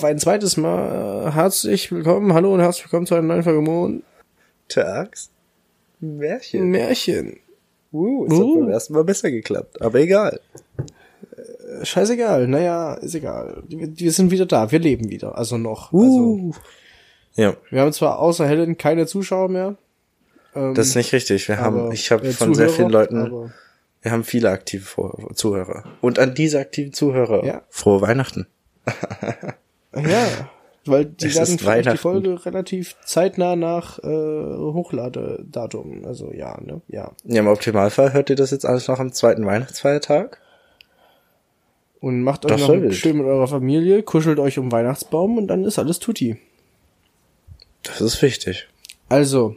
Auf ein zweites Mal äh, herzlich willkommen, hallo und herzlich willkommen zu einer neuen Folge Montags Märchen. Märchen. Uh, es uh. hat beim ersten Mal besser geklappt, aber egal. Äh, scheißegal, naja, ist egal. Wir, wir, sind wieder da, wir leben wieder, also noch. Uh. Also, ja. Wir haben zwar außer Helen keine Zuschauer mehr. Ähm, das ist nicht richtig. Wir haben, ich habe von Zuhörer, sehr vielen Leuten, wir haben viele aktive Zuhörer. Und an diese aktiven Zuhörer, ja. frohe Weihnachten. ja, weil die es werden die Folge relativ zeitnah nach äh, Hochladedatum. Also ja, ne? Ja. Ja, im Optimalfall hört ihr das jetzt alles noch am zweiten Weihnachtsfeiertag. Und macht euch das noch schön mit eurer Familie, kuschelt euch um Weihnachtsbaum und dann ist alles tutti. Das ist wichtig. Also,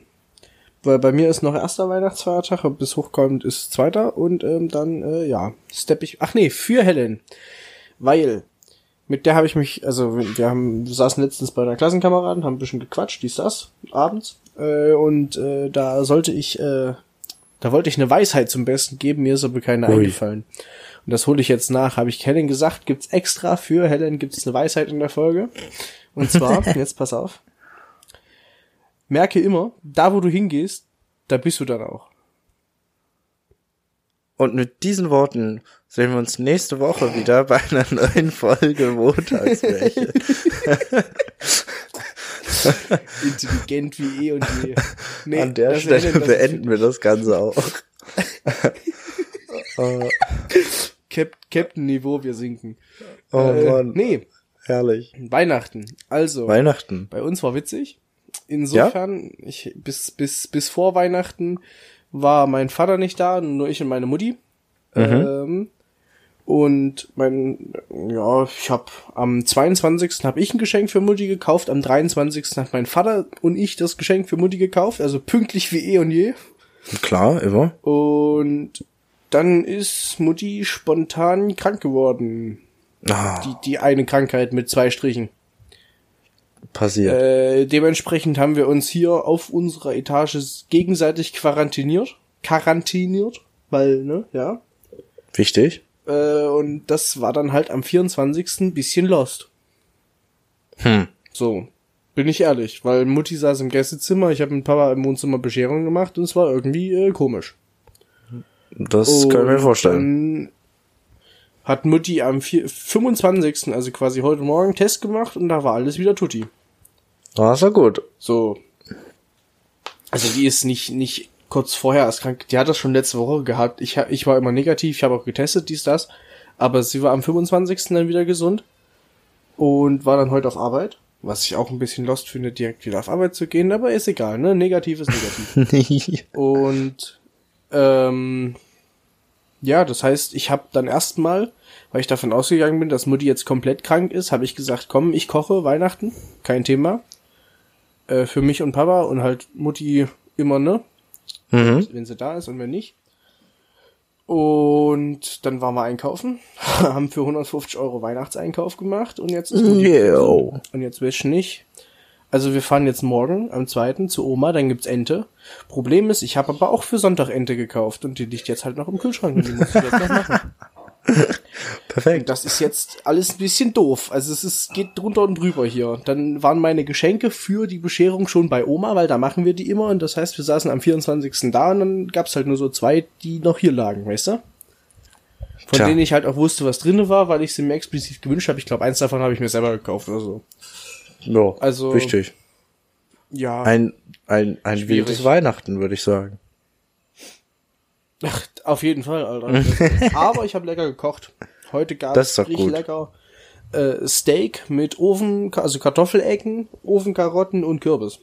weil bei mir ist noch erster Weihnachtsfeiertag, bis hochkommt ist zweiter und ähm, dann, äh, ja, stepp ich. Ach nee, für Helen. Weil, mit der habe ich mich, also wir haben, wir saßen letztens bei einer Klassenkameraden, haben ein bisschen gequatscht, dies, das, abends. Äh, und äh, da sollte ich, äh, da wollte ich eine Weisheit zum Besten geben, mir ist aber keine Ui. eingefallen. Und das hole ich jetzt nach, habe ich Helen gesagt, gibt's extra für Helen, gibt's eine Weisheit in der Folge. Und zwar, jetzt pass auf merke immer, da wo du hingehst, da bist du dann auch. Und mit diesen Worten sehen wir uns nächste Woche wieder bei einer neuen Folge Montagsmärchen. Intelligent wie eh und je. Nee, An der Stelle beenden wir das Ganze auch. Cap Captain-Niveau, wir sinken. Oh äh, Mann. Nee. Herrlich. Weihnachten. Also. Weihnachten. Bei uns war witzig. Insofern, ja? ich, bis, bis, bis vor Weihnachten war mein Vater nicht da, nur ich und meine Mutti. Mhm. Ähm, und mein, ja, ich habe am 22. habe ich ein Geschenk für Mutti gekauft, am 23. hat mein Vater und ich das Geschenk für Mutti gekauft, also pünktlich wie eh und je. Klar, immer. Und dann ist Mutti spontan krank geworden. Ah. Die, die eine Krankheit mit zwei Strichen passiert. Äh, dementsprechend haben wir uns hier auf unserer Etage gegenseitig quarantiniert. Quarantiniert, weil, ne, ja. Wichtig. Äh, und das war dann halt am 24. ein bisschen lost. Hm. So. Bin ich ehrlich, weil Mutti saß im Gästezimmer, ich habe mit Papa im Wohnzimmer Bescherung gemacht und es war irgendwie äh, komisch. Das und kann ich mir vorstellen hat Mutti am 4, 25., also quasi heute Morgen, Test gemacht und da war alles wieder tutti. Ah, ist ja gut. So. Also die ist nicht, nicht kurz vorher erst krank. Die hat das schon letzte Woche gehabt. Ich, ich war immer negativ, ich habe auch getestet, dies, das. Aber sie war am 25. dann wieder gesund und war dann heute auf Arbeit. Was ich auch ein bisschen lost finde, direkt wieder auf Arbeit zu gehen, aber ist egal, ne? Negativ ist negativ. und ähm, ja, das heißt, ich habe dann erstmal, weil ich davon ausgegangen bin, dass Mutti jetzt komplett krank ist, habe ich gesagt, komm, ich koche Weihnachten, kein Thema. Äh, für mich und Papa und halt Mutti immer, ne? Mhm. Wenn sie da ist und wenn nicht. Und dann waren wir einkaufen, haben für 150 Euro Weihnachtseinkauf gemacht und jetzt ist Mutti Yo. Und jetzt weiß ich nicht, also wir fahren jetzt morgen am zweiten zu Oma, dann gibt's Ente. Problem ist, ich habe aber auch für Sonntag Ente gekauft und die liegt jetzt halt noch im Kühlschrank und die muss ich jetzt noch machen. Perfekt. Und das ist jetzt alles ein bisschen doof. Also es ist, geht drunter und drüber hier. Dann waren meine Geschenke für die Bescherung schon bei Oma, weil da machen wir die immer. Und das heißt, wir saßen am 24. da und dann gab's halt nur so zwei, die noch hier lagen, weißt du? Von Tja. denen ich halt auch wusste, was drinne war, weil ich sie mir explizit gewünscht habe. Ich glaube, eins davon habe ich mir selber gekauft oder so. Ja, also, wichtig. Ja. Ein, ein, ein wildes Weihnachten, würde ich sagen. Ach, auf jeden Fall, Alter. Aber ich habe lecker gekocht. Heute gab es richtig gut. lecker äh, Steak mit Ofen, also Kartoffelecken, Ofenkarotten und Kürbis.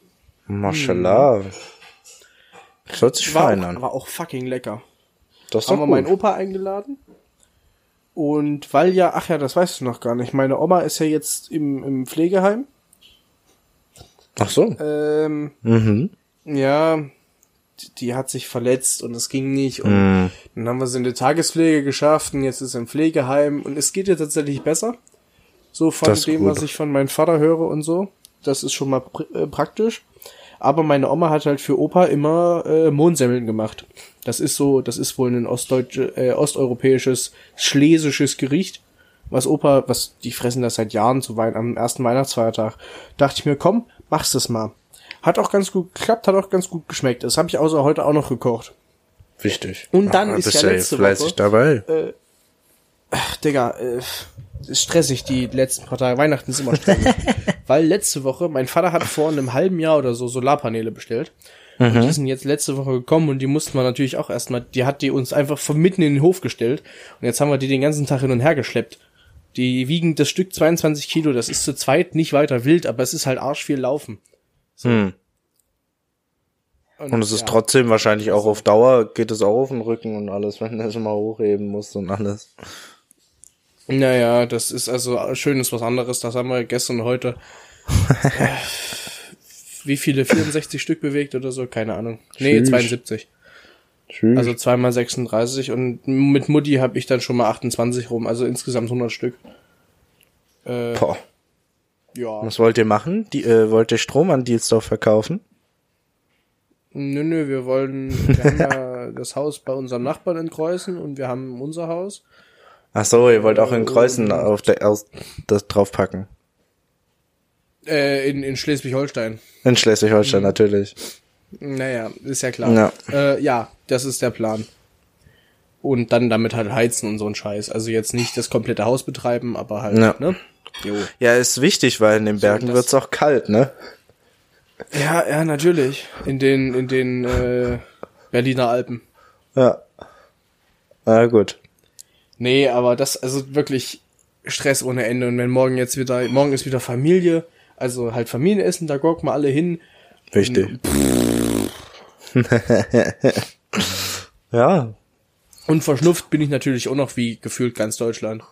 Mashallah. Hm. Das hört sich war fein an. War auch fucking lecker. Das haben wir meinen Opa eingeladen. Und weil ja, ach ja, das weißt du noch gar nicht. Meine Oma ist ja jetzt im, im Pflegeheim. Ach so. Ähm, mhm. Ja, die, hat sich verletzt und es ging nicht. Und mhm. dann haben wir sie in die Tagespflege geschafft und jetzt ist sie im Pflegeheim und es geht ihr tatsächlich besser. So von dem, gut. was ich von meinem Vater höre und so. Das ist schon mal pr äh, praktisch. Aber meine Oma hat halt für Opa immer äh, Mohnsemmeln gemacht. Das ist so, das ist wohl ein ostdeutsche, äh, osteuropäisches, schlesisches Gericht. was Opa, was die fressen das seit Jahren zu Wein am ersten Weihnachtsfeiertag. Dachte ich mir, komm, machst es mal. Hat auch ganz gut geklappt, hat auch ganz gut geschmeckt. Das habe ich außer heute auch noch gekocht. Wichtig. Und dann ah, ist ja letzte Woche. dabei. Äh, ach, Digga, äh, ist stressig, die letzten paar Tage. Weihnachten ist immer stressig. weil letzte Woche, mein Vater hat vor einem halben Jahr oder so Solarpaneele bestellt. Mhm. Und die sind jetzt letzte Woche gekommen und die mussten wir natürlich auch erstmal, die hat die uns einfach von mitten in den Hof gestellt. Und jetzt haben wir die den ganzen Tag hin und her geschleppt. Die wiegen das Stück 22 Kilo, das ist zu zweit nicht weiter wild, aber es ist halt arsch viel Laufen. So. Hm. Und, und, es ist ja. trotzdem wahrscheinlich auch auf Dauer, geht es auch auf den Rücken und alles, wenn du es mal hochheben musst und alles. Naja, das ist also schön ist was anderes, das haben wir gestern und heute. Äh, wie viele? 64 Stück bewegt oder so? Keine Ahnung. Nee, Tschüss. 72. Tschüss. Also zweimal 36 und mit Mutti habe ich dann schon mal 28 rum, also insgesamt 100 Stück. Äh, Boah. Ja. Was wollt ihr machen? Die, äh, wollt ihr Strom an Dielsdorf verkaufen? Nö, nö, wir wollen, wir haben ja das Haus bei unserem Nachbarn in Kreuzen und wir haben unser Haus. Ach so, ihr wollt auch in Kreuzen auf der, aus, das draufpacken. Äh, in, in Schleswig-Holstein. In Schleswig-Holstein, mhm. natürlich. Naja, ist ja klar. Ja. Äh, ja, das ist der Plan. Und dann damit halt heizen und so ein Scheiß. Also jetzt nicht das komplette Haus betreiben, aber halt, ja. ne? Jo. Ja, ist wichtig, weil in den Bergen so, wird's auch kalt, ne? Ja, ja, natürlich. In den, in den äh, Berliner Alpen. Ja. Na gut. Nee, aber das, also wirklich Stress ohne Ende. Und wenn morgen jetzt wieder, morgen ist wieder Familie, also halt Familienessen, da gucken wir alle hin. Richtig. ja. Und verschnupft bin ich natürlich auch noch wie gefühlt ganz Deutschland.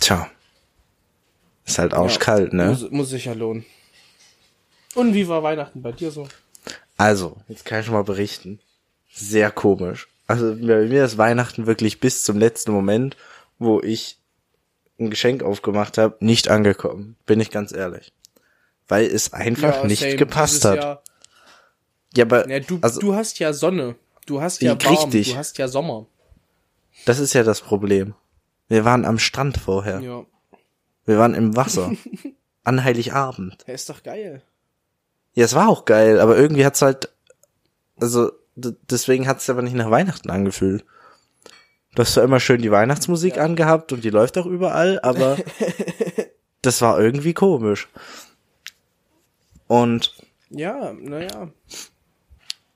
Tja. Ist halt arschkalt, ja, ne? Muss, muss sich ja lohnen. Und wie war Weihnachten bei dir so? Also, jetzt kann ich schon mal berichten. Sehr komisch. Also bei mir ist Weihnachten wirklich bis zum letzten Moment, wo ich ein Geschenk aufgemacht habe, nicht angekommen. Bin ich ganz ehrlich. Weil es einfach ja, nicht same. gepasst hat. Ja, aber ja, du, also, du hast ja Sonne. Du hast ja warm. Richtig. Du hast ja Sommer. Das ist ja das Problem. Wir waren am Strand vorher. Ja. Wir waren im Wasser. An Heiligabend. Ja, ist doch geil. Ja, es war auch geil, aber irgendwie hat's halt, also, deswegen hat's aber nicht nach Weihnachten angefühlt. Du hast zwar immer schön die Weihnachtsmusik ja. angehabt und die läuft auch überall, aber das war irgendwie komisch. Und. Ja, naja.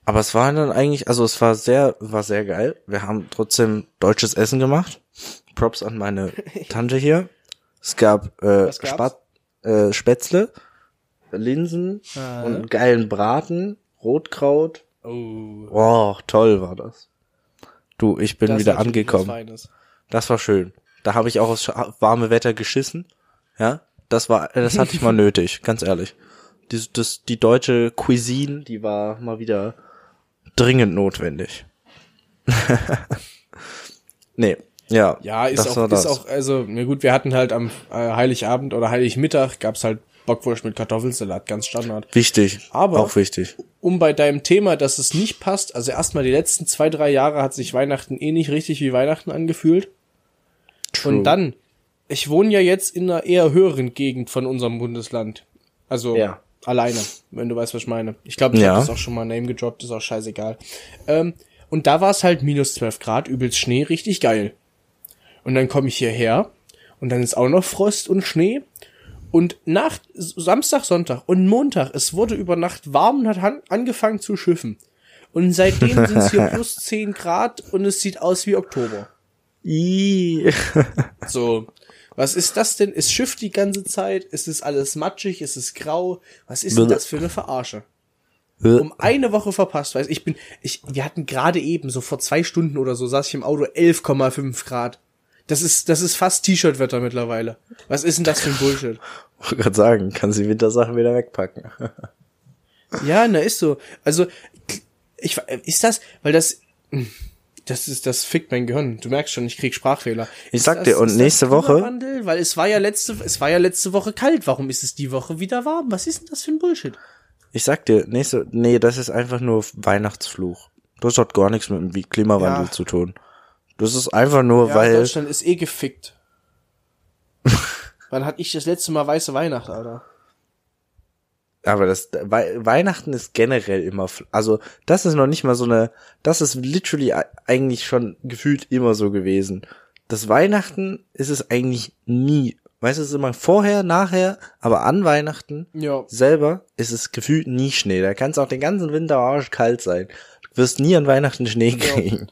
Aber es war dann eigentlich, also es war sehr, war sehr geil. Wir haben trotzdem deutsches Essen gemacht. Props an meine Tante hier. Es gab äh, Spat, äh, Spätzle, Linsen ah. und einen geilen Braten, Rotkraut. Oh. oh, toll war das. Du, ich bin das wieder angekommen. Das war schön. Da habe ich auch aufs warme Wetter geschissen. Ja, das war, das hatte ich mal nötig, ganz ehrlich. Die, das, die deutsche Cuisine, die war mal wieder dringend notwendig. nee, ja. Ja, ist auch, ist auch, also, na gut, wir hatten halt am äh, Heiligabend oder Heiligmittag gab's halt Bockwurst mit Kartoffelsalat, ganz Standard. Wichtig. Aber auch wichtig. Um bei deinem Thema, dass es nicht passt, also erstmal die letzten zwei, drei Jahre hat sich Weihnachten eh nicht richtig wie Weihnachten angefühlt. True. Und dann, ich wohne ja jetzt in einer eher höheren Gegend von unserem Bundesland. Also ja. alleine, wenn du weißt, was ich meine. Ich glaube, ich ja. habe das auch schon mal Name gedroppt, ist auch scheißegal. Ähm, und da war es halt minus 12 Grad, übelst Schnee, richtig geil. Und dann komme ich hierher und dann ist auch noch Frost und Schnee und nach Samstag, Sonntag und Montag, es wurde über Nacht warm und hat angefangen zu schiffen. Und seitdem sind es hier plus 10 Grad und es sieht aus wie Oktober. so. Was ist das denn? Es schifft die ganze Zeit, es ist alles matschig, es ist grau. Was ist denn das für eine Verarsche? Um eine Woche verpasst, weiß ich bin, ich, wir hatten gerade eben, so vor zwei Stunden oder so, saß ich im Auto 11,5 Grad. Das ist, das ist fast T-Shirt-Wetter mittlerweile. Was ist denn das für ein Bullshit? Ich wollte gerade sagen, kann sie Wintersachen wieder wegpacken. ja, na ist so. Also, ich, ist das, weil das, das ist, das fickt mein Gehirn. Du merkst schon, ich krieg Sprachfehler. Ich sag dir, und nächste Woche. Weil es war ja letzte, es war ja letzte Woche kalt. Warum ist es die Woche wieder warm? Was ist denn das für ein Bullshit? Ich sag dir, nächste, nee, das ist einfach nur Weihnachtsfluch. Das hat gar nichts mit dem Klimawandel ja. zu tun. Das ist einfach nur, Ja, weil. Deutschland ist eh gefickt. Wann hatte ich das letzte Mal weiße Weihnacht, Alter? Aber das Wei- Weihnachten ist generell immer, also das ist noch nicht mal so eine, das ist literally eigentlich schon gefühlt immer so gewesen. Das Weihnachten ist es eigentlich nie. Weißt du, es ist immer vorher, nachher, aber an Weihnachten Ja. selber ist es gefühlt nie Schnee. Da kann es auch den ganzen Winter arschkalt sein. Du wirst nie an Weihnachten Schnee kriegen.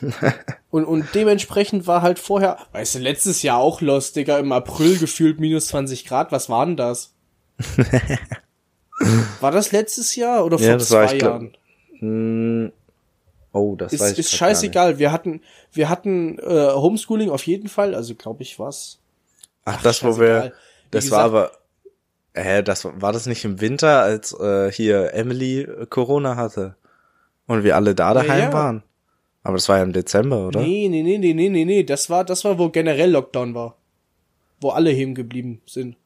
Und, und dementsprechend war halt vorher, weißt du, letztes Jahr auch los, Digga, im April gefühlt minus 20 Grad. Was war denn das? war das letztes Jahr oder vor Ja, das war, zwei ich Jahren? Hm. Oh, das weiß Ist, ich ist scheißegal. Wir hatten, wir hatten äh, Homeschooling auf jeden Fall. Also glaube ich was. Ach, das, wo wir, das war gesagt- aber, hä, das war war das nicht im Winter, als äh, hier Emily äh, Corona hatte und wir alle da daheim ja. waren? Aber das war ja im Dezember, oder? Nee, nee, nee, nee, nee, nee, nee. Das war, das war, wo generell Lockdown war. Wo alle heben geblieben sind.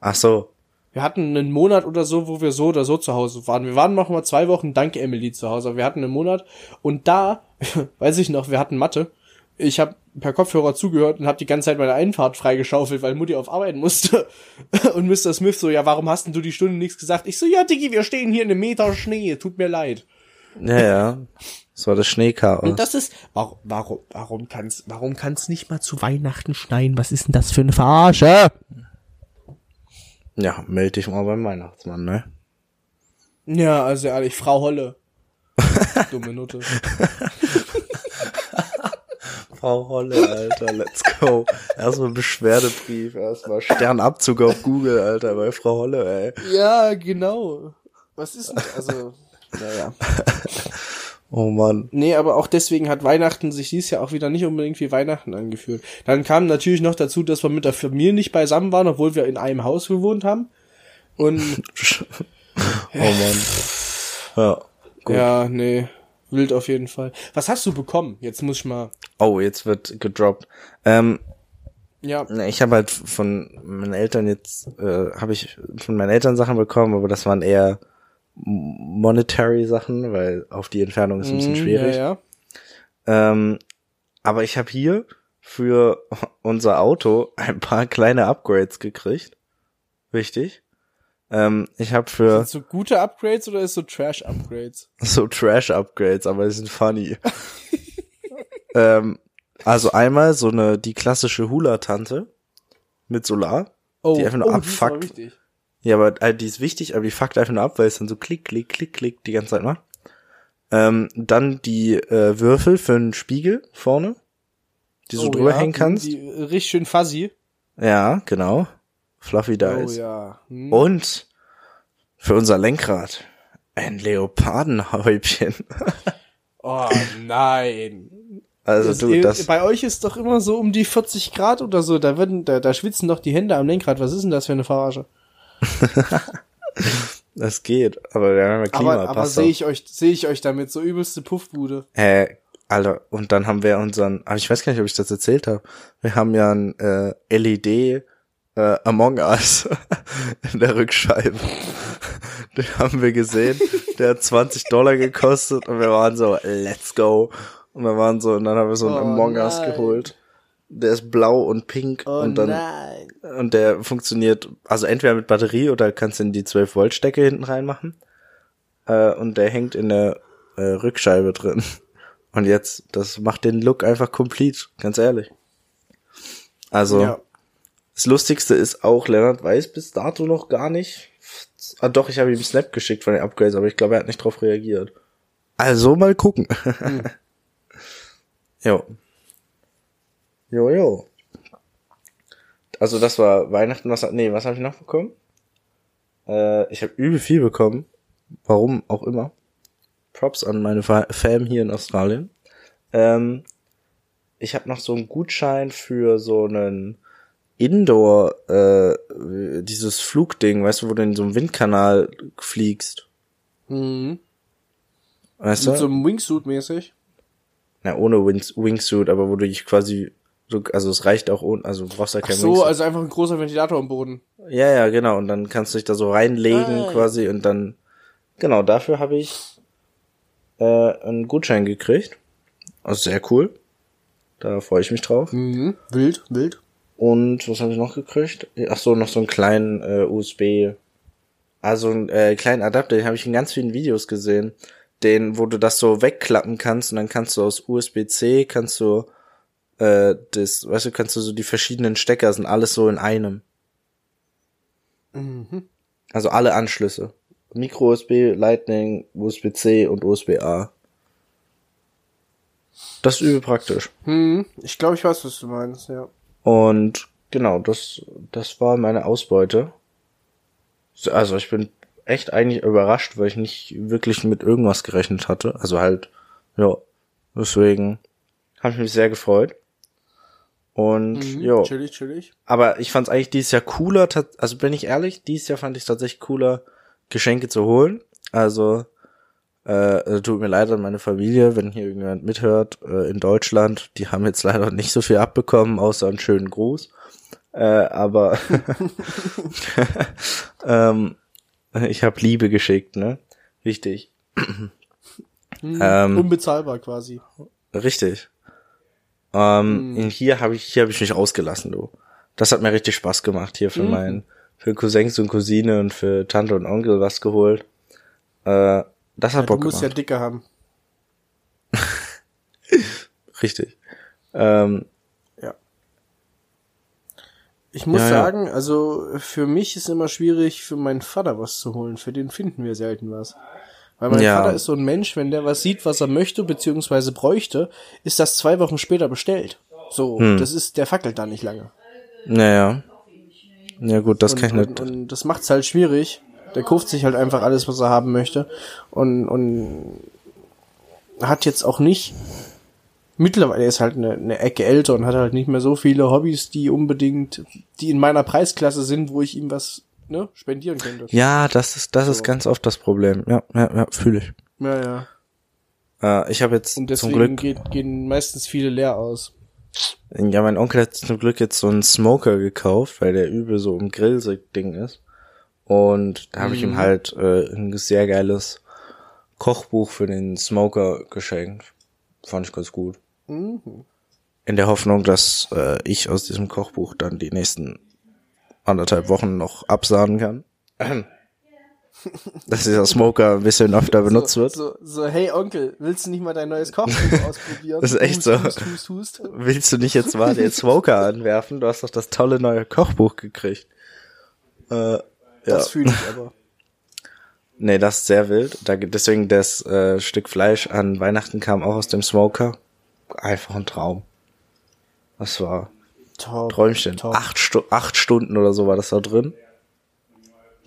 Ach so. Wir hatten einen Monat oder so, wo wir so oder so zu Hause waren. Wir waren noch mal zwei Wochen dank Emily zu Hause. aber Wir hatten einen Monat und da, weiß ich noch, wir hatten Mathe. Ich habe per Kopfhörer zugehört und habe die ganze Zeit meine Einfahrt freigeschaufelt, weil Mutti auf Arbeiten musste. Und Mr. Smith so, ja, warum hast denn du die Stunde nichts gesagt? Ich so, ja, Diggi, wir stehen hier in einem Meter Schnee, tut mir leid. Ja, ja. Das war das Schneechaos. Und das ist, warum, warum, warum kann's, warum kann's nicht mal zu Weihnachten schneien? Was ist denn das für eine Verarsche? ja, melde dich mal beim Weihnachtsmann, ne? Ja, also ehrlich, Frau Holle. Dumme Nutte. Frau Holle, Alter, let's go. Erstmal Beschwerdebrief, erstmal Sternabzug auf Google, Alter, bei Frau Holle, ey. Ja, genau. Was ist denn, also, naja. Oh Mann. Nee, aber auch deswegen hat Weihnachten sich dieses Jahr auch wieder nicht unbedingt wie Weihnachten angefühlt. Dann kam natürlich noch dazu, dass wir mit der Familie nicht beisammen waren, obwohl wir in einem Haus gewohnt haben. Und, Oh Mann. Ja. Gut. ja, nee, wild auf jeden Fall. Was hast du bekommen? Jetzt muss ich mal, Oh, jetzt wird gedroppt. Ähm, ja, Na, Ich habe halt von meinen Eltern jetzt, äh, habe ich von meinen Eltern Sachen bekommen, aber das waren eher monetary Sachen, weil auf die Entfernung ist ein bisschen mm, schwierig. Ja, ja. Ähm, aber ich habe hier für unser Auto ein paar kleine Upgrades gekriegt. Wichtig. Ähm, ich habe für Sind so gute Upgrades oder ist so Trash-Upgrades? so Trash-Upgrades, aber die sind funny. ähm, also einmal so eine, die klassische Hula-Tante mit Solar. Oh, Die einfach nur oh, abfuckt. Ja, aber äh, die ist wichtig, aber die fuckt einfach nur ab, weil es dann so klick, klick, klick, klick die ganze Zeit macht. Ähm, dann die äh, Würfel für einen Spiegel vorne, die so Oh, drüber ja, hängen kannst. Die, die, richtig schön fuzzy. Ja, genau. Fluffy Oh Dice. ja. Hm. Und für unser Lenkrad ein Leopardenhäubchen. Oh nein. Also Das- du, das, bei euch ist doch immer so um die 40 Grad oder so. Da werden, da, da schwitzen doch die Hände am Lenkrad. Was ist denn das für eine Verarsche? das geht. Aber wir haben ja Klima, aber aber sehe ich euch, sehe ich euch damit so übelste Puffbude. Äh, Alter, und dann haben wir unseren, aber ich weiß gar nicht, ob ich das erzählt habe. Wir haben ja ein äh, LED äh, Among Us in der Rückscheibe. Den haben wir gesehen. Der hat 20 Dollar gekostet und wir waren so, let's go. Und wir waren so, und dann haben wir so einen Oh Among Us nein. geholt. Der ist blau und pink Oh und dann nein. und der funktioniert, also entweder mit Batterie oder kannst du in die 12 Volt Stecke hinten reinmachen. Äh, und der hängt in der äh, Rückscheibe drin. Und jetzt, das macht den Look einfach complete, ganz ehrlich. Also, Ja. das Lustigste ist auch, Lennart weiß bis dato noch gar nicht. Ah, doch, ich habe ihm Snap geschickt von den Upgrades, aber ich glaube, er hat nicht drauf reagiert. Also mal gucken. jo. Jo, jo. Also das war Weihnachten, was nee, was habe ich noch bekommen? Äh, ich habe übel viel bekommen. Warum auch immer. Props an meine Fa Fam hier in Australien. Ähm, ich habe noch so einen Gutschein für so einen Indoor, äh, dieses Flugding, weißt du, wo du in so einem Windkanal fliegst. Mhm. Weißt Mit du? so einem Wingsuit mäßig. Na, ohne Wings Wingsuit, aber wo du dich quasi, so, also es reicht auch ohne, also du brauchst ja Ach kein so, Wingsuit. also einfach ein großer Ventilator am Boden. Ja, ja, genau. Und dann kannst du dich da so reinlegen Ah, ja. quasi und dann, genau, dafür habe ich äh, einen Gutschein gekriegt. Also sehr cool. Da freue ich mich drauf. Mhm. Wild, wild. Und was habe ich noch gekriegt? Ach so, noch so einen kleinen äh, USB, also einen äh, kleinen Adapter, den habe ich in ganz vielen Videos gesehen, den, wo du das so wegklappen kannst und dann kannst du aus USB-C kannst du äh, das, weißt du, kannst du so die verschiedenen Stecker sind alles so in einem. Mhm. Also alle Anschlüsse. Micro USB, Lightning, USB-C und USB-A. Das ist übel praktisch. Hm, ich glaube, ich weiß, was du meinst, ja. Und genau, das, das war meine Ausbeute. Also ich bin echt eigentlich überrascht, weil ich nicht wirklich mit irgendwas gerechnet hatte. Also halt, ja, deswegen habe ich mich sehr gefreut. Und Mhm, ja, Chillig, chillig. aber ich fand es eigentlich dieses Jahr cooler, also bin ich ehrlich, dieses Jahr fand ich tatsächlich cooler, Geschenke zu holen. Also äh, tut mir leid an meine Familie, wenn hier irgendjemand mithört äh, in Deutschland. Die haben jetzt leider nicht so viel abbekommen, außer einen schönen Gruß. Äh, aber ähm, ich habe Liebe geschickt, ne? Wichtig. Mhm. Ähm, Unbezahlbar quasi. Richtig. Ähm, in hier habe ich hier habe ich mich ausgelassen, du. Das hat mir richtig Spaß gemacht hier für Mhm. meinen für Cousins und Cousine und für Tante und Onkel was geholt. Äh, das hat Ja, du Bock musst ja gemacht. dicke haben. Richtig. Ähm, Ich muss Ja, ja. sagen, also für mich ist immer schwierig, für meinen Vater was zu holen. Für den finden wir selten was. Weil mein Ja. Vater ist so ein Mensch, wenn der was sieht, was er möchte, beziehungsweise bräuchte, ist das zwei Wochen später bestellt. So, Hm. das ist, der fackelt da nicht lange. naja. Ja gut, das und, kann ich nicht. Und, und das macht's halt schwierig. Der kauft sich halt einfach alles, was er haben möchte. Und, und hat jetzt auch nicht. Mittlerweile er ist halt eine, eine Ecke älter und hat halt nicht mehr so viele Hobbys, die unbedingt, die in meiner Preisklasse sind, wo ich ihm was ne, spendieren könnte. ja, das ist das ist So. ganz oft das Problem. Ja, ja, ja fühle ich. Ja, ja. Äh, ich habe jetzt Und zum Glück geht, gehen meistens viele leer aus. Ja, mein Onkel hat zum Glück jetzt so einen Smoker gekauft, weil der übel so im Grill-Ding ist. Und da habe ich ihm Mhm. halt äh, ein sehr geiles Kochbuch für den Smoker geschenkt. Fand ich ganz gut. Mhm. In der Hoffnung, dass äh, ich aus diesem Kochbuch dann die nächsten anderthalb Wochen noch absahnen kann. dass dieser Smoker ein bisschen öfter benutzt so, wird. So, so, hey Onkel, willst du nicht mal dein neues Kochbuch ausprobieren? Das ist echt so. Hust, hust, hust. Willst du nicht jetzt mal den Smoker anwerfen? Du hast doch das tolle neue Kochbuch gekriegt. Äh, ja. Das fühle ich aber. Nee, das ist sehr wild. Da, deswegen das äh, Stück Fleisch an Weihnachten kam auch aus dem Smoker. Einfach ein Traum. Das war Top. Träumchen. Top. Acht, Stu acht Stunden oder so war das da drin.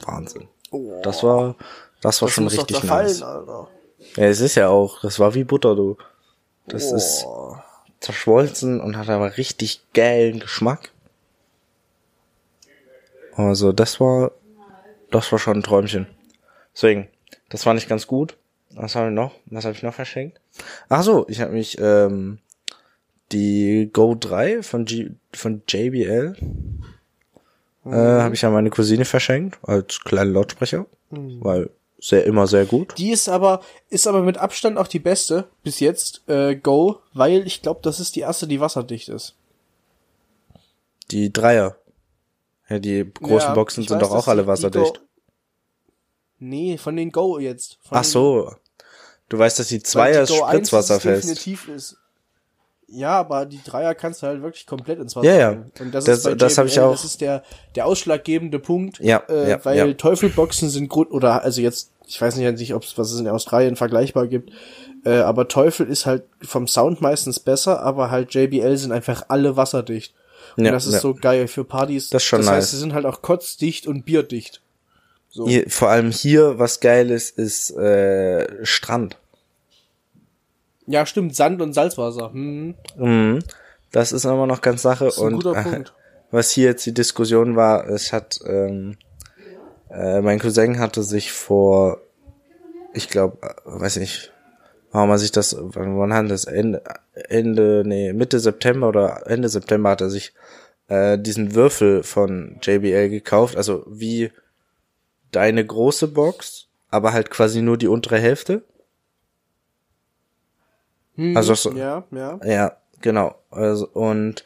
Wahnsinn. Oh, Das war, das war das schon richtig nice. Alter. Ja, es ist ja auch, das war wie Butter, du. Das ist Oh. zerschmolzen und hat aber richtig geilen Geschmack. Also das war, das war schon ein Träumchen. Deswegen, das fand ich ganz gut. Was habe ich noch? Was habe ich noch verschenkt? Ach so, ich habe mich ähm, die Go 3 von G von JBL äh, habe ich an meine Cousine verschenkt als kleinen Lautsprecher, weil sehr immer sehr gut. Die ist aber, ist aber mit Abstand auch die beste bis jetzt, äh, Go, weil ich glaube, das ist die erste, die wasserdicht ist. Die Dreier. Ja, die großen Ja, Boxen sind weiß, doch auch alle wasserdicht. Go- Nee, von den Go jetzt. Von Ach so. Du weißt, dass die Zweier die Go 1 ist es spritzwasserfest. definitiv ist. Ja, aber die Dreier kannst du halt wirklich komplett ins Wasser Ja, ja. bringen. Und das, Das- ist bei das hab ich JBL, auch. Das ist der, der ausschlaggebende Punkt. Ja, äh, ja, weil ja. Teufelboxen sind Grund, oder also jetzt, ich weiß nicht an sich, ob es was es in Australien vergleichbar gibt, äh, aber Teufel ist halt vom Sound meistens besser, aber halt JBL sind einfach alle wasserdicht. Und Ja, das ist ja. so geil für Partys. Das ist schon das nice. heißt, sie sind halt auch kotzdicht und bierdicht. So. Hier, vor allem hier, was geil ist, ist äh, Strand. Ja, stimmt, Sand und Salzwasser. Hm. Mhm. Das ist immer noch ganz Sache. Und äh, was hier jetzt die Diskussion war, es hat ähm, äh, mein Cousin hatte sich vor, ich glaube, weiß nicht, warum er sich das, wann, wann hat das Ende, Ende, nee, Mitte September oder Ende September hat er sich äh, diesen Würfel von JBL gekauft, also wie deine große Box, aber halt quasi nur die untere Hälfte. Hm. Also so- ja, ja. Ja, Genau. Also, und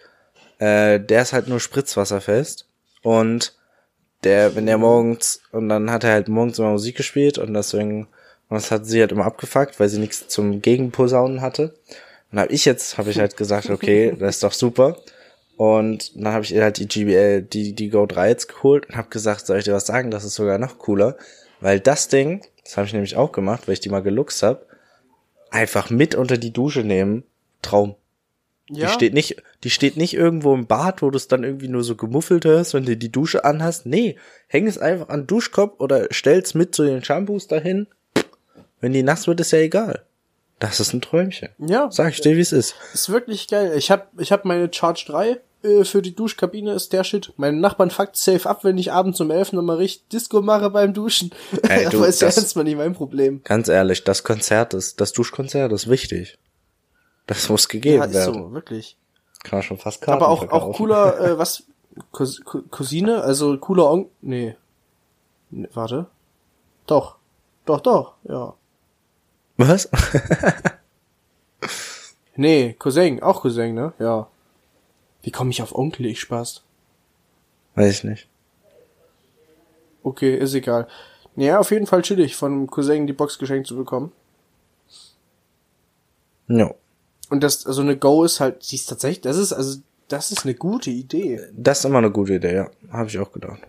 äh, der ist halt nur spritzwasserfest. Und der, wenn der morgens, und dann hat er halt morgens immer Musik gespielt und deswegen, und das hat sie halt immer abgefuckt, weil sie nichts zum Gegenposaunen hatte. Und habe ich jetzt, habe ich halt gesagt, okay, das ist doch super. Und dann habe ich ihr halt die GBL, die, die Go 3 jetzt geholt und habe gesagt, soll ich dir was sagen, das ist sogar noch cooler. Weil das Ding, das habe ich nämlich auch gemacht, weil ich die mal geluxt habe, einfach mit unter die Dusche nehmen, Traum. Ja. Die steht nicht, die steht nicht irgendwo im Bad, wo du es dann irgendwie nur so gemuffelt hörst, wenn du die Dusche anhast. Nee, häng es einfach an den Duschkopf oder stell's mit zu den Shampoos dahin. Wenn die nass wird, ist ja egal. Das ist ein Träumchen. Ja. Sag ich dir, wie es ist. Ist wirklich geil. Ich hab, ich hab meine Charge 3 äh, für die Duschkabine, ist der Shit. Meine Nachbarn fuckt safe ab, wenn ich abends um 11 nochmal richtig Disco mache beim Duschen. Ey, du, Aber ist ja erstmal nicht mein Problem. Ganz ehrlich, das Konzert ist, das Duschkonzert ist wichtig. Das muss gegeben ja, ist werden. so, wirklich. Kann man schon fast Karten Aber auch, auch cooler, äh, was? Cous Cousine? Also cooler Onkel? Nee. nee. Warte. Doch. Doch, doch, ja. Was? nee, Cousin, auch Cousin, ne? Ja. Wie komme ich auf Onkel, ich Spaß? Weiß ich nicht. Okay, ist egal. Naja, auf jeden Fall chillig, von Cousin die Box geschenkt zu bekommen. No. Und das, also eine Go ist halt, sie ist tatsächlich, das ist, also, das ist eine gute Idee. Das ist immer eine gute Idee, ja. Habe ich auch gedacht.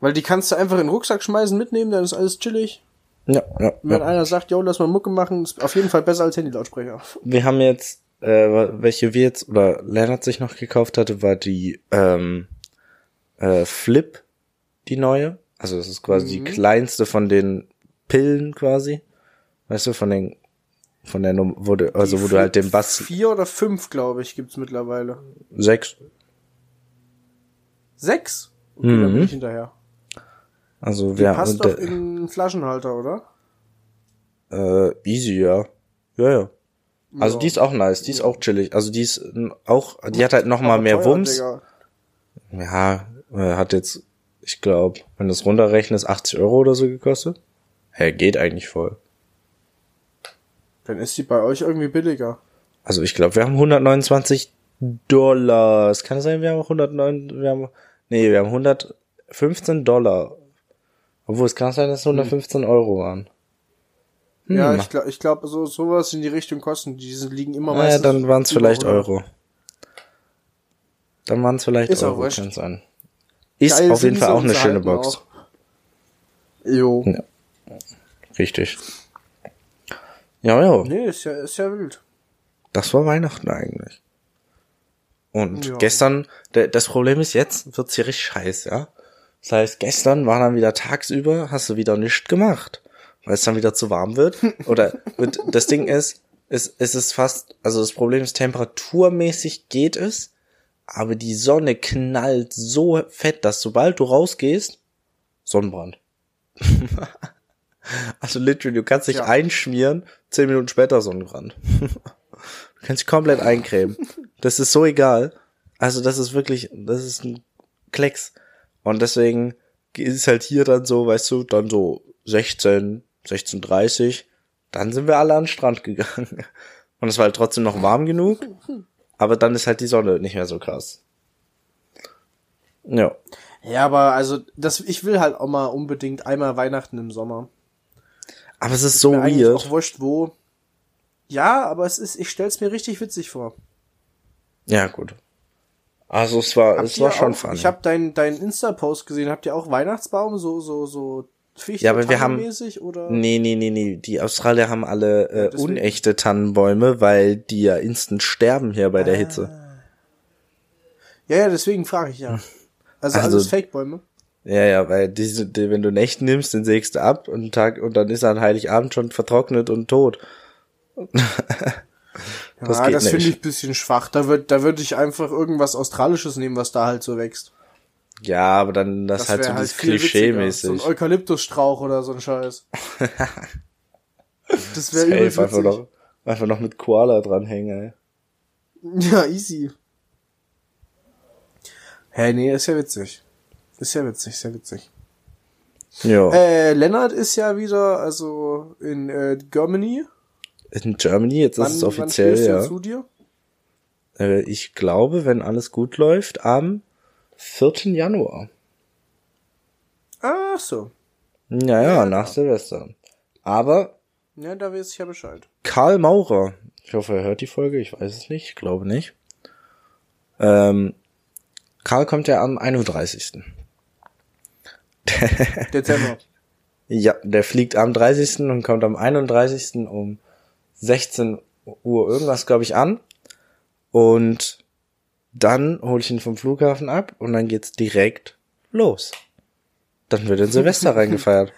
Weil die kannst du einfach in den Rucksack schmeißen, mitnehmen, dann ist alles chillig. Ja, ja. Wenn ja. einer sagt, yo, lass mal Mucke machen, ist auf jeden Fall besser als Handylautsprecher. Wir haben jetzt, äh, welche wir jetzt, oder Lennart sich noch gekauft hatte, war die ähm, äh, Flip, die neue. Also das ist quasi mhm. die kleinste von den Pillen quasi. Weißt du, von den von der Nummer, wo du, also wo du halt den Bass. Vier oder fünf, glaube ich, gibt's mittlerweile. Sechs. Sechs? Okay, mhm. da bin ich hinterher. Also wir haben. passt doch in einen Flaschenhalter, oder? Äh, easy, ja. Ja, ja. Also ja. die ist auch nice, die ist auch chillig. Also die ist auch, die hat halt noch mal mehr teuer, Wumms. Digga. Ja, äh, hat jetzt, ich glaube, wenn du es runterrechnest, 80 Euro oder so gekostet. Hä, hey, geht eigentlich voll. Dann ist die bei euch irgendwie billiger. Also ich glaube, wir haben 129 Dollar. Es kann sein, wir haben 109, wir haben, nee, wir haben 115 Dollar obwohl es kann sein, dass es 115 hm. Euro waren. Hm. Ja, ich glaube, ich glaube, so sowas in die Richtung kosten. Die liegen immer meistens. Ja, dann waren es vielleicht Euro. Dann waren es vielleicht ist Euro, kann sein. Ist Geil auf jeden Fall auch eine schöne Box. Auch. Jo. Ja. Richtig. Ja, ja. Nee, ist ja, ist ja wild. Das war Weihnachten eigentlich. Und ja. gestern, das Problem ist jetzt, wird's hier richtig scheiße, ja. Das heißt, gestern war dann wieder tagsüber, hast du wieder nichts gemacht, weil es dann wieder zu warm wird. Oder und das Ding ist, es, es ist fast, also das Problem ist, temperaturmäßig geht es, aber die Sonne knallt so fett, dass sobald du rausgehst, Sonnenbrand. also literally, du kannst dich ja. einschmieren, zehn Minuten später Sonnenbrand. du kannst dich komplett eincremen. Das ist so egal. Also das ist wirklich, das ist ein Klecks. Und deswegen ist es halt hier dann so, weißt du, dann so 16, 16.30, dann sind wir alle an den Strand gegangen. Und es war halt trotzdem noch warm genug, aber dann ist halt die Sonne nicht mehr so krass. Ja. Ja, aber also, das, ich will halt auch mal unbedingt einmal Weihnachten im Sommer. Aber es ist, ist so weird. Auch wurscht wo. Ja, aber es ist, ich stell's mir richtig witzig vor. Ja, gut. Also es war, habt es war schon auch, funny. Ich habe deinen dein Insta-Post gesehen. Habt ihr auch Weihnachtsbaum so so so Fichte ja, aber wir haben oder? Nee, nee, nee, nee, die Australier haben alle äh, unechte Tannenbäume, weil die ja instant sterben hier bei ah. der Hitze. Ja, ja, deswegen frage ich ja. Also, also alles Fake-Bäume. Ja, ja, weil diese, die, wenn du einen echten nimmst, den sägst du ab und Tag und dann ist er an Heiligabend schon vertrocknet und tot. Das, ja, das finde ich bisschen schwach. Da würde da würde ich einfach irgendwas Australisches nehmen, was da halt so wächst. Ja, aber dann das, das halt so halt dieses Klischee-mäßig. So ein Eukalyptusstrauch oder so ein Scheiß. das wäre übel einfach noch, einfach noch mit Koala dranhängen, ey. Ja, easy. Hä, hey, nee, ist ja witzig. Ist ja witzig, sehr witzig. Ja. Äh, Lennart ist ja wieder, also in äh, Germany in Germany, jetzt wann, ist es offiziell, wann ja. zu dir? Äh, ich glaube, wenn alles gut läuft, am 4. Januar. Ach so. Ja, ja, nach Silvester. Aber Ja, da weiß ich ja Bescheid. Karl Maurer, ich hoffe, er hört die Folge, ich weiß es nicht, ich glaube nicht. Ähm, Karl kommt ja am 31. Dezember. Ja, der fliegt am 30. und kommt am 31. um 16 Uhr irgendwas, glaube ich, an. Und dann hole ich ihn vom Flughafen ab und dann geht's direkt los. Dann wird in Silvester reingefeiert.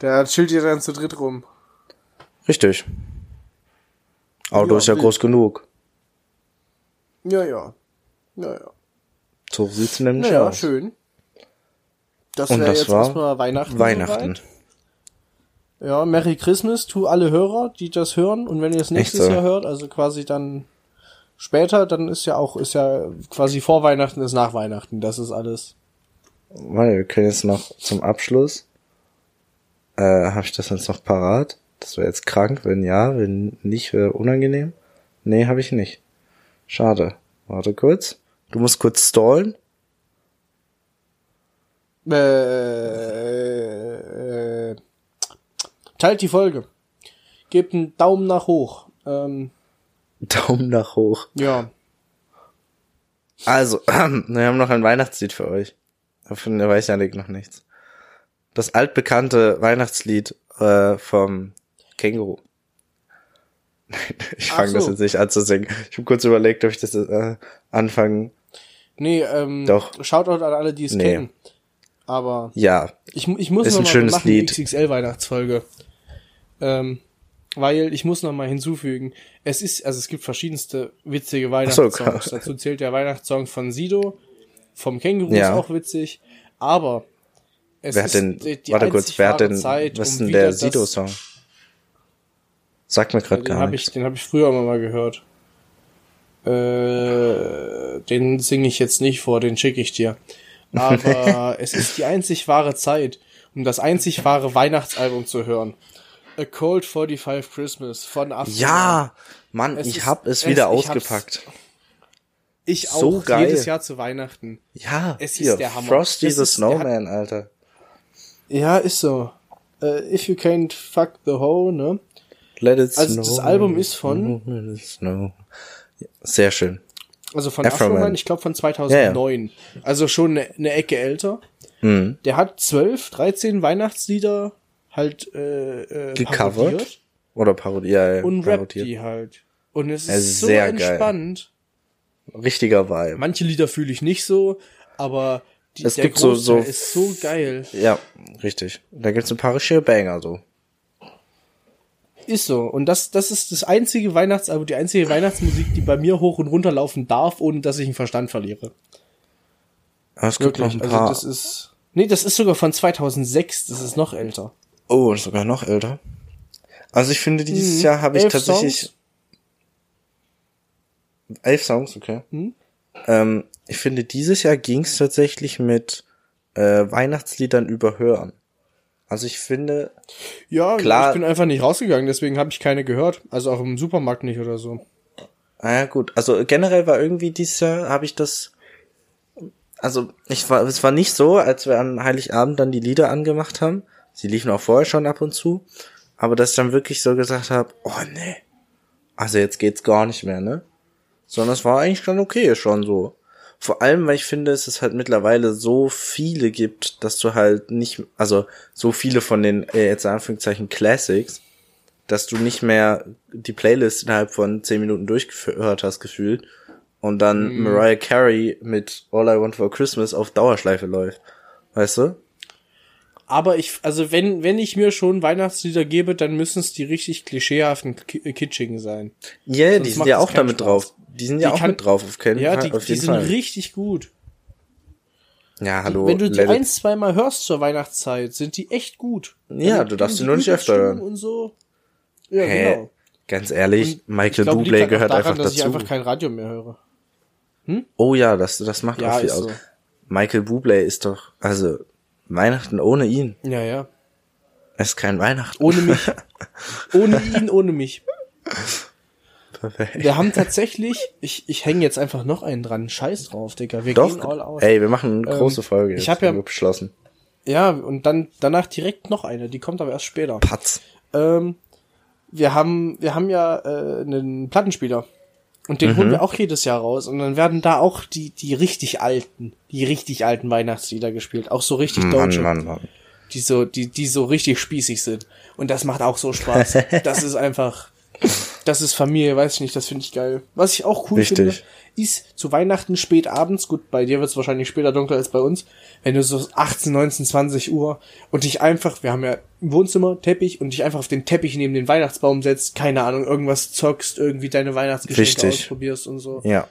Der chillt ihr dann zu dritt rum. Richtig. Auto Ja, ist ja wild. groß genug. Ja, ja. Ja, ja. So sieht's nämlich Naja, aus. schön. Das Und wäre das jetzt war erstmal Weihnachten. Weihnachten. soweit. Ja, Merry Christmas to alle Hörer, die das hören. Und wenn ihr es nächstes so. Jahr hört, also quasi dann später, dann ist ja auch, ist ja quasi vor Weihnachten ist nach Weihnachten. Das ist alles. Warte, wir können jetzt noch zum Abschluss. Äh, habe ich das jetzt noch parat? Das wäre jetzt krank, wenn ja, wenn nicht, wäre unangenehm. Nee, habe ich nicht. Schade. Warte kurz. Du musst kurz stallen. Äh, äh, teilt die Folge. Gebt einen Daumen nach hoch. Ähm, Daumen nach hoch. ja. Also, wir haben noch ein Weihnachtslied für euch. Davon weiß Janik noch nichts. Das altbekannte Weihnachtslied äh, vom Känguru. Ich fange das so. jetzt nicht an zu singen. Ich habe kurz überlegt, ob ich das äh, anfangen. Nee, ähm, Doch. Shoutout an alle, die es Nee. kennen. Aber Ja, ich, ich muss Ist noch ein mal schönes machen Lied. XXL Weihnachtsfolge. Ähm, weil ich muss noch mal hinzufügen, es ist, also es gibt verschiedenste witzige so, Weihnachtssongs. klar. Dazu zählt der Weihnachtssong von Sido, vom Känguru Ja. ist auch witzig, aber es wer ist denn, die, warte kurz, wer hat denn, Zeit, was ist um denn der Sido-Song? Sagt mir gerade Den gar ich, nichts. den habe ich früher immer mal gehört. Äh, den singe ich jetzt nicht vor, den schicke ich dir. Aber es ist die einzig wahre Zeit, um das einzig wahre Weihnachtsalbum zu hören. A Cold 45 Christmas von Afterman. Ja, Mann, Es ich ist- hab es es- wieder ich ausgepackt. ich auch so geil. jedes Jahr zu Weihnachten. Ja, Es ist hier, der Hammer. Frosty Das the ist- der hat- Snowman, Alter. Ja, ist so. Äh, if you can't fuck the hoe, ne? Let it Also snow. das Album ist von- Let it snow. Sehr schön. Also von Afroman. Afroman, ich glaube von 2009. Also schon eine, eine Ecke älter. Mhm. Der hat zwölf, 13 Weihnachtslieder halt äh, äh, Gecovert? parodiert Oder Parodie, ja, ja, und rappt parodiert. die halt. Und es ist so sehr geil. entspannt. Richtiger Vibe. Manche Lieder fühle ich nicht so, aber die, Es der gibt so- Großteil so- ist so geil. Ja, richtig. Da gibt's ein paar richtige Banger, so. Ist so. Und das, das ist das einzige Weihnachtsalbum, die einzige Weihnachtsmusik, die bei mir hoch und runter laufen darf, ohne dass ich den Verstand verliere. Aber es gibt noch ein Also paar. das ist. Nee, das ist sogar von 2006, das ist noch älter. Oh, sogar noch älter. Also ich finde, dieses Mhm. Jahr habe ich Elf tatsächlich Songs? elf Songs, okay. Hm? Ähm, ich finde, dieses Jahr ging's tatsächlich mit äh, Weihnachtsliedern überhören. Also ich finde, Ja, Klar. ich bin einfach nicht rausgegangen, deswegen habe ich keine gehört. Also auch im Supermarkt nicht oder so. Ah ja, gut. Also generell war irgendwie dieses Jahr, habe ich das. Also, ich war, es war nicht so, als wir an Heiligabend dann die Lieder angemacht haben. Sie liefen auch vorher schon ab und zu. Aber dass ich dann wirklich so gesagt habe, oh nee. Also jetzt geht's gar nicht mehr, ne? Sondern es war eigentlich dann okay schon so. Vor allem, weil ich finde, es ist halt mittlerweile so viele gibt, dass du halt nicht, also so viele von den, äh, jetzt in Anführungszeichen Classics, dass du nicht mehr die Playlist innerhalb von zehn Minuten durchgehört hast, gefühlt. Und dann Mhm. Mariah Carey mit All I Want for Christmas auf Dauerschleife läuft. Weißt du? Aber ich, also wenn, wenn ich mir schon Weihnachtslieder gebe, dann müssen es die richtig klischeehaften Ki- Kitschigen sein. Ja, yeah, die sind ja auch damit Spaß. drauf. Die sind ja Die auch kann- mit drauf, auf keinen Ja, die, auf die sind Fall. richtig gut. Ja, hallo. wenn du die ein, zweimal hörst zur Weihnachtszeit, sind die echt gut. Ja, Dann du darfst die nur nicht öfter hören. Und so. Ja, Hä? genau. Ganz ehrlich, Und Michael ich glaube, Bublé gehört daran, einfach dass ich dazu. einfach kein Radio mehr höre. Oh ja, das, das macht Ja, auch viel ist aus. so. Michael Bublé ist doch, also, Weihnachten ohne ihn. Ja, ja. Es ist kein Weihnachten. Ohne mich. ohne ihn, ohne mich. Wir haben tatsächlich, ich, ich hänge jetzt einfach noch einen dran. Scheiß drauf, Digga. Wir Doch, gehen all out. ey, wir machen eine große Ähm, Folge. ich jetzt, hab ja- haben wir beschlossen. Ja, und dann danach direkt noch eine. Die kommt aber erst später. Patz. Ähm, wir haben, wir haben ja äh, einen Plattenspieler. Und den Mhm. holen wir auch jedes Jahr raus. Und dann werden da auch die, die richtig alten, die richtig alten Weihnachtslieder gespielt. Auch so richtig Mann, deutsche. Mann, Mann. Die so, die, die so richtig spießig sind. Und das macht auch so Spaß. das ist einfach, das ist Familie, weiß ich nicht, das finde ich geil. Was ich auch cool Richtig. finde, ist zu Weihnachten spät abends, gut, bei dir wird es wahrscheinlich später dunkel als bei uns, wenn du so 18, 19, 20 Uhr und dich einfach, wir haben ja im Wohnzimmer Teppich und dich einfach auf den Teppich neben den Weihnachtsbaum setzt, keine Ahnung, irgendwas zockst, irgendwie deine Weihnachtsgeschenke Richtig. ausprobierst und so. Ja,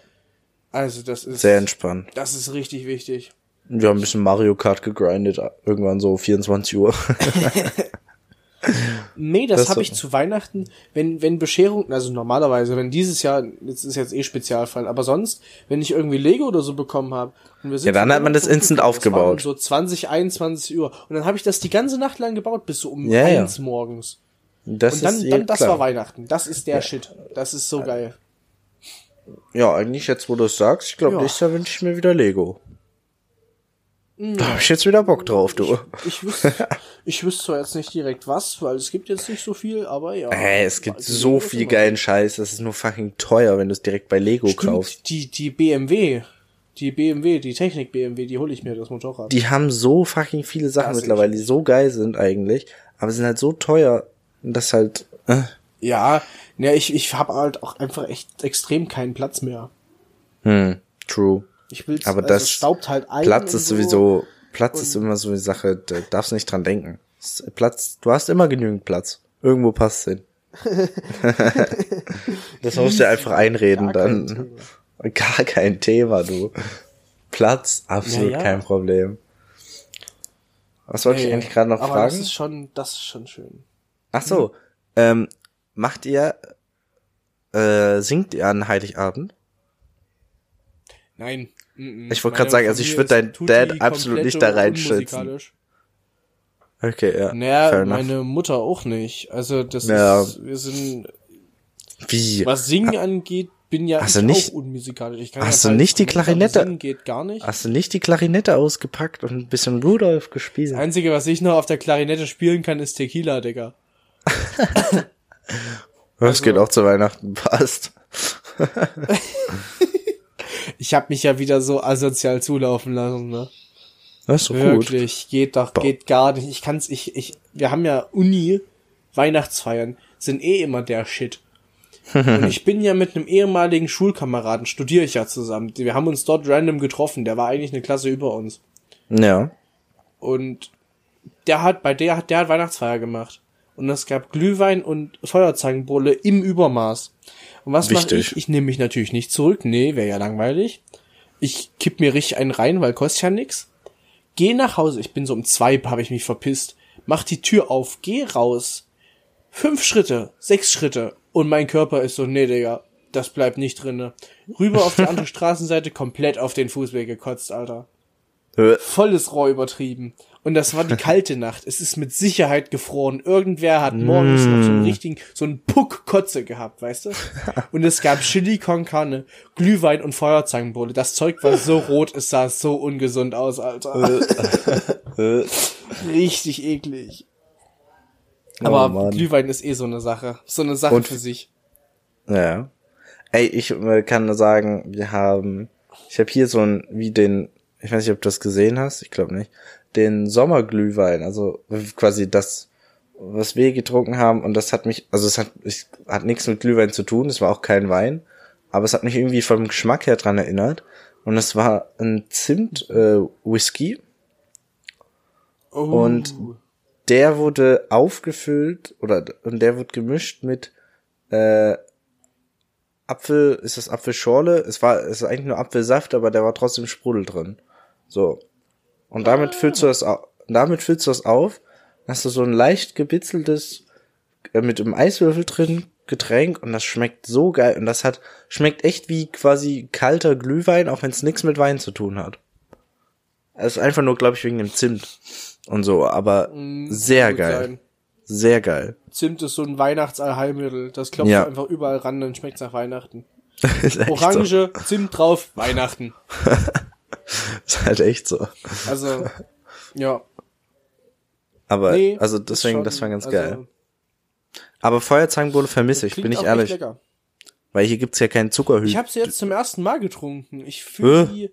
Also das ist, sehr entspannt. das ist richtig wichtig. Wir haben ein bisschen Mario Kart gegrindet, irgendwann so 24 Uhr. Nee, das, Das habe ich zu Weihnachten, wenn, wenn Bescherung, also normalerweise, wenn dieses Jahr, jetzt ist jetzt eh Spezialfall, aber sonst, wenn ich irgendwie Lego oder so bekommen habe und wir sind Ja, dann hat man das instant das war aufgebaut. um So 20, 21 Uhr. Und dann habe ich das die ganze Nacht lang gebaut, bis so um Ja, ja. eins morgens. Das Und dann, ist eh dann das klar. war Weihnachten. Das ist der Shit. Das ist so geil. Ja, eigentlich jetzt, wo du es sagst, ich glaube, Ja. nächstes Jahr wünsche ich mir wieder Lego. Da hab ich jetzt wieder Bock drauf, du. Ich wüsste, ich wüsste zwar jetzt nicht direkt was, weil es gibt jetzt nicht so viel, aber ja. Ey, es gibt Also, so viel geilen Scheiß, das ist nur fucking teuer, wenn du es direkt bei Lego kaufst. Stimmt, die, die BMW, die BMW, die Technik BMW, die hole ich mir, das Motorrad. Die haben so fucking viele Sachen Das mittlerweile, die so geil sind eigentlich, aber sind halt so teuer, dass halt, äh, Ja, ja, ich, ich habe halt auch einfach echt extrem keinen Platz mehr. hm, true. Ich will's, Aber also das staubt halt ein. Platz und ist so. sowieso, Platz ist immer so eine Sache, da darfst nicht dran denken. Platz, du hast immer genügend Platz. Irgendwo passt hin. das musst du einfach einreden Gar kein dann. Gar kein Thema, du. Platz, absolut Ja, ja. kein Problem. Was wollte ich Ey, eigentlich gerade noch aber fragen? Das ist schon, das ist schon schön. Ach so, ähm, macht ihr, äh, singt ihr an Heiligabend? Nein. Mm, mm. Ich wollte gerade sagen, also ich Familie würd dein Dad absolut nicht da unmusikalisch. Okay, ja. Naja, meine Mutter auch nicht. Also das Ja. ist, wir sind, Wie? was Singen angeht, bin ja Hast ich nicht- auch unmusikalisch. Ich kann hast ja du nicht die Klarinette- Singen geht gar nicht. Hast du nicht die Klarinette ausgepackt und ein bisschen Rudolf gespielt? Das Einzige, was ich noch auf der Klarinette spielen kann, ist Tequila, Digga. Das geht auch zu Weihnachten, passt. Ich habe mich ja wieder so asozial zulaufen lassen, ne? Das ist gut. Wirklich, geht doch, geht gar nicht. Ich kann's, ich, ich, wir haben ja Uni, Weihnachtsfeiern, sind eh immer der Shit. Und ich bin ja mit einem ehemaligen Schulkameraden, studiere ich ja zusammen. Wir haben uns dort random getroffen, der war eigentlich eine Klasse über uns. Ja. Und der hat, bei der hat, der hat Weihnachtsfeier gemacht. Und es gab Glühwein und Feuerzangenbowle im Übermaß. Und was mache ich? Ich nehme mich natürlich nicht zurück. Nee, wäre ja langweilig. Ich kipp mir richtig einen rein, weil kostet ja nix. Geh nach Hause. Ich bin so um zwei, habe ich mich verpisst. Mach die Tür auf, geh raus. Fünf Schritte, sechs Schritte. Und mein Körper ist so, nee, Digga, das bleibt nicht drinne. Rüber auf die andere Straßenseite, komplett auf den Fußweg gekotzt, Alter volles Rohr übertrieben. Und das war die kalte Nacht. Es ist mit Sicherheit gefroren. Irgendwer hat morgens noch so einen richtigen, so einen Puck Kotze gehabt, weißt du? Und es gab Chili con Carne, Glühwein und Feuerzangenbowle. Das Zeug war so rot, es sah so ungesund aus, Alter. äh, Richtig eklig. Oh, Aber Mann. Glühwein ist eh so eine Sache. So eine Sache Und- für sich. ja. Ey, ich äh, kann nur sagen, wir haben, ich habe hier so ein, wie den, ich weiß nicht, ob du das gesehen hast, ich glaube nicht, den Sommerglühwein, also quasi das, was wir getrunken haben und das hat mich, also es hat, ich, hat nichts mit Glühwein zu tun, es war auch kein Wein, aber es hat mich irgendwie vom Geschmack her dran erinnert und es war ein Zimt äh, Whisky Oh. Und der wurde aufgefüllt oder und der wird gemischt mit äh, Apfel, ist das Apfelschorle? Es war es ist eigentlich nur Apfelsaft, aber der war trotzdem Sprudel drin. So. Und damit füllst du das damit füllst du das auf, hast du so ein leicht gebitzeltes äh, mit einem Eiswürfel drin Getränk und das schmeckt so geil und das hat schmeckt echt wie quasi kalter Glühwein, auch wenn es nichts mit Wein zu tun hat. Es ist einfach nur, glaube ich, wegen dem Zimt und so, aber Mm, sehr geil. sein. Sehr geil. Zimt ist so ein Weihnachtsallheilmittel. Das klopft Ja. einfach überall ran, dann schmeckt's nach Weihnachten. Orange, Zimt drauf, Weihnachten. Ist halt echt so. Also, ja. Aber, Nee, also deswegen, schon- das war ganz also, geil. Aber Feuerzangenbowle vermisse ich, bin ich ehrlich. Weil hier gibt's ja keinen Zuckerhüt. Ich habe sie jetzt zum ersten Mal getrunken. Ich fühle Äh? die,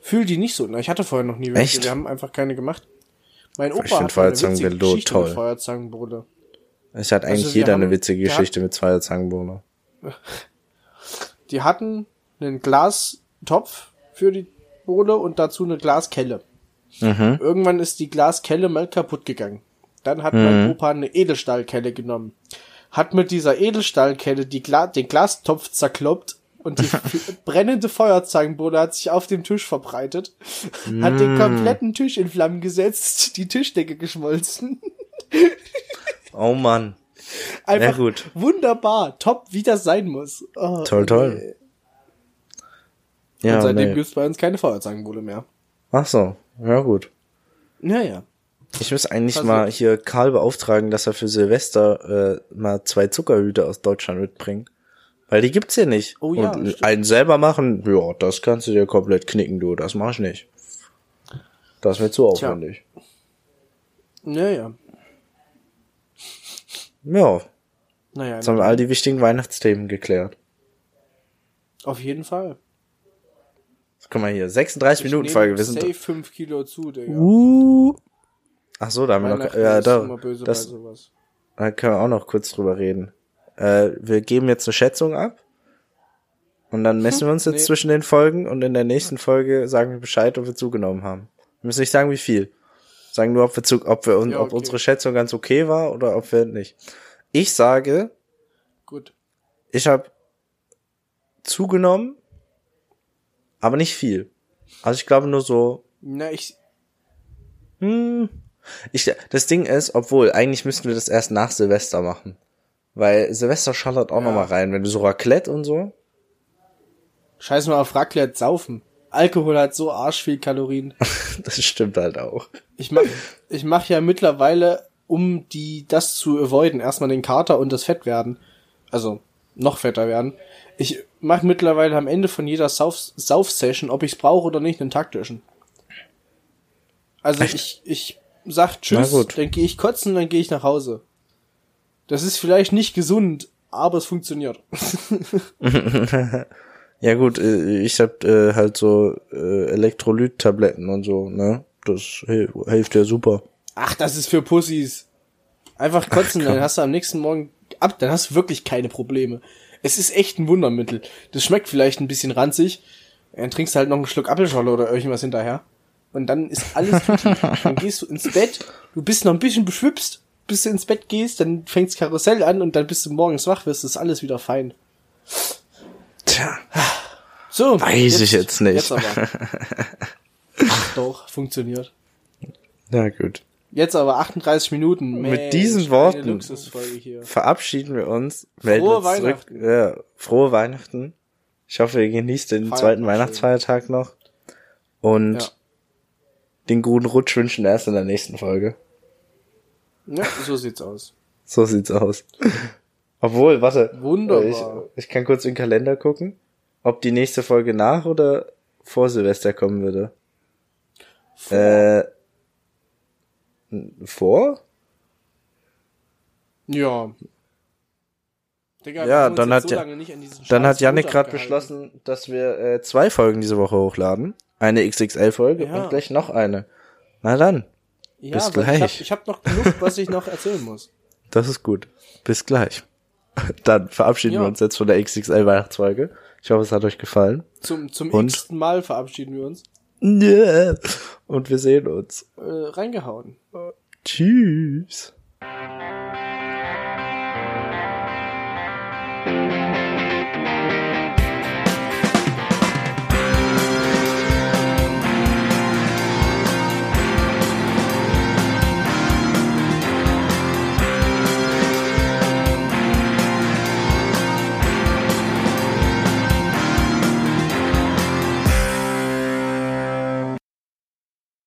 fühl die nicht so. Na, ich hatte vorher noch nie welche. Echt? Wir haben einfach keine gemacht. Mein Opa Ich hat eine witzige Geschichte toll. mit Feuerzangenbowle. Es hat eigentlich Also jeder haben eine witzige Geschichte mit Feuerzangenbowle. Die hatten einen Glastopf für die Bohle und dazu eine Glaskelle. Mhm. Irgendwann ist die Glaskelle mal kaputt gegangen. Dann hat mein Opa eine Edelstahlkelle genommen. Hat mit dieser Edelstahlkelle die Gla den Glastopf zerkloppt und die brennende Feuerzangenbowle hat sich auf dem Tisch verbreitet. Hat den kompletten Tisch in Flammen gesetzt, die Tischdecke geschmolzen. Oh Mann. Einfach gut. wunderbar, top, wie das sein muss. Oh, Toll, toll. Ja, und seitdem nee. gibt's bei uns keine Feuerzangenbowle mehr. Ach so. Ja, gut. Naja. Ich muss eigentlich Also- mal hier Karl beauftragen, dass er für Silvester äh, mal zwei Zuckerhüte aus Deutschland mitbringt. Weil die gibt's hier nicht. Oh ja, Und stimmt. einen selber machen, ja, das kannst du dir komplett knicken, du. Das mach ich nicht. Das ist mir zu aufwendig. Naja. Ja, Naja, jetzt haben wir all die wichtigen Weihnachtsthemen geklärt. auf jeden Fall. Guck mal hier, 36 Minuten Ich Folge, nehme wir sind. safe 5 Kilo zu, Digga. Uh. Ach so, da haben wir noch, ja, da, das, da können wir auch noch kurz drüber reden. Äh, wir geben jetzt eine Schätzung ab. Und dann messen wir uns jetzt Nee. zwischen den Folgen und in der nächsten Folge sagen wir Bescheid, ob wir zugenommen haben. Wir müssen nicht sagen, wie viel. Sagen nur, ob wir zu, ob wir, Ja, ob okay. unsere Schätzung ganz okay war oder ob wir nicht. Ich sage, Gut. ich habe zugenommen, aber nicht viel. Also ich glaube nur so Na, ich, Hm. Ich, das Ding ist, obwohl, eigentlich müssten wir das erst nach Silvester machen. Weil Silvester schallert auch Ja. noch mal rein, wenn du so Raclette und so. scheiß mal auf Raclette saufen. Alkohol hat so arsch viel Kalorien. Das stimmt halt auch. Ich mach, ich mach ja mittlerweile, um die, das zu avoiden, erstmal den Kater und das Fett werden. Also, noch fetter werden. Ich mach mittlerweile am Ende von jeder Sauf, Sauf-Session, ob ich's brauche oder nicht, einen taktischen. Also Echt? ich, ich sag Tschüss, dann gehe ich kotzen, dann gehe ich nach Hause. Das ist vielleicht nicht gesund, aber es funktioniert. Ja gut, äh, ich hab äh, halt so äh, Elektrolyt-Tabletten und so, ne? Das hil- hilft ja super. Ach, das ist für Pussys. Einfach kotzen, komm. dann hast du am nächsten Morgen ab, dann hast du wirklich keine Probleme. Es ist echt ein Wundermittel. Das schmeckt vielleicht ein bisschen ranzig. Dann trinkst du halt noch einen Schluck Apfelscholle oder irgendwas hinterher. Und dann ist alles tutti. Dann gehst du ins Bett, du bist noch ein bisschen beschwipst, bis du ins Bett gehst, dann fängt's Karussell an und dann bist du morgens wach, wirst ist alles wieder fein. Tja, So. Weiß ich jetzt nicht. Jetzt aber. Ach doch, funktioniert. na gut. Jetzt aber 38 Minuten. Mit diesen Worten verabschieden wir uns. Frohe uns zurück. Weihnachten. Ja, frohe Weihnachten. Ich hoffe, ihr genießt den Feiert zweiten Weihnachtsfeiertag noch. Und Ja. den guten Rutsch wünschen erst in der nächsten Folge. Ja, so sieht's aus. So sieht's aus. Obwohl, warte. Wunderbar. Ich, ich kann kurz in den Kalender gucken, ob die nächste Folge nach oder vor Silvester kommen würde. Äh, n- vor? Ja. Digga, Ja, dann hat so Dann hat Montag gerade beschlossen, dass wir äh, zwei Folgen diese Woche hochladen. Eine XXL-Folge Ja. und gleich noch eine. Na dann, Ja, bis gleich. Ich habe hab noch genug, was ich noch erzählen muss. das ist gut. Bis gleich. Dann verabschieden Ja. wir uns jetzt von der XXL-Weihnachtsfolge. Ich hoffe, es hat euch gefallen. Zum, zum Und? x Mal verabschieden wir uns. Und wir sehen uns. Äh, reingehauen. Tschüss.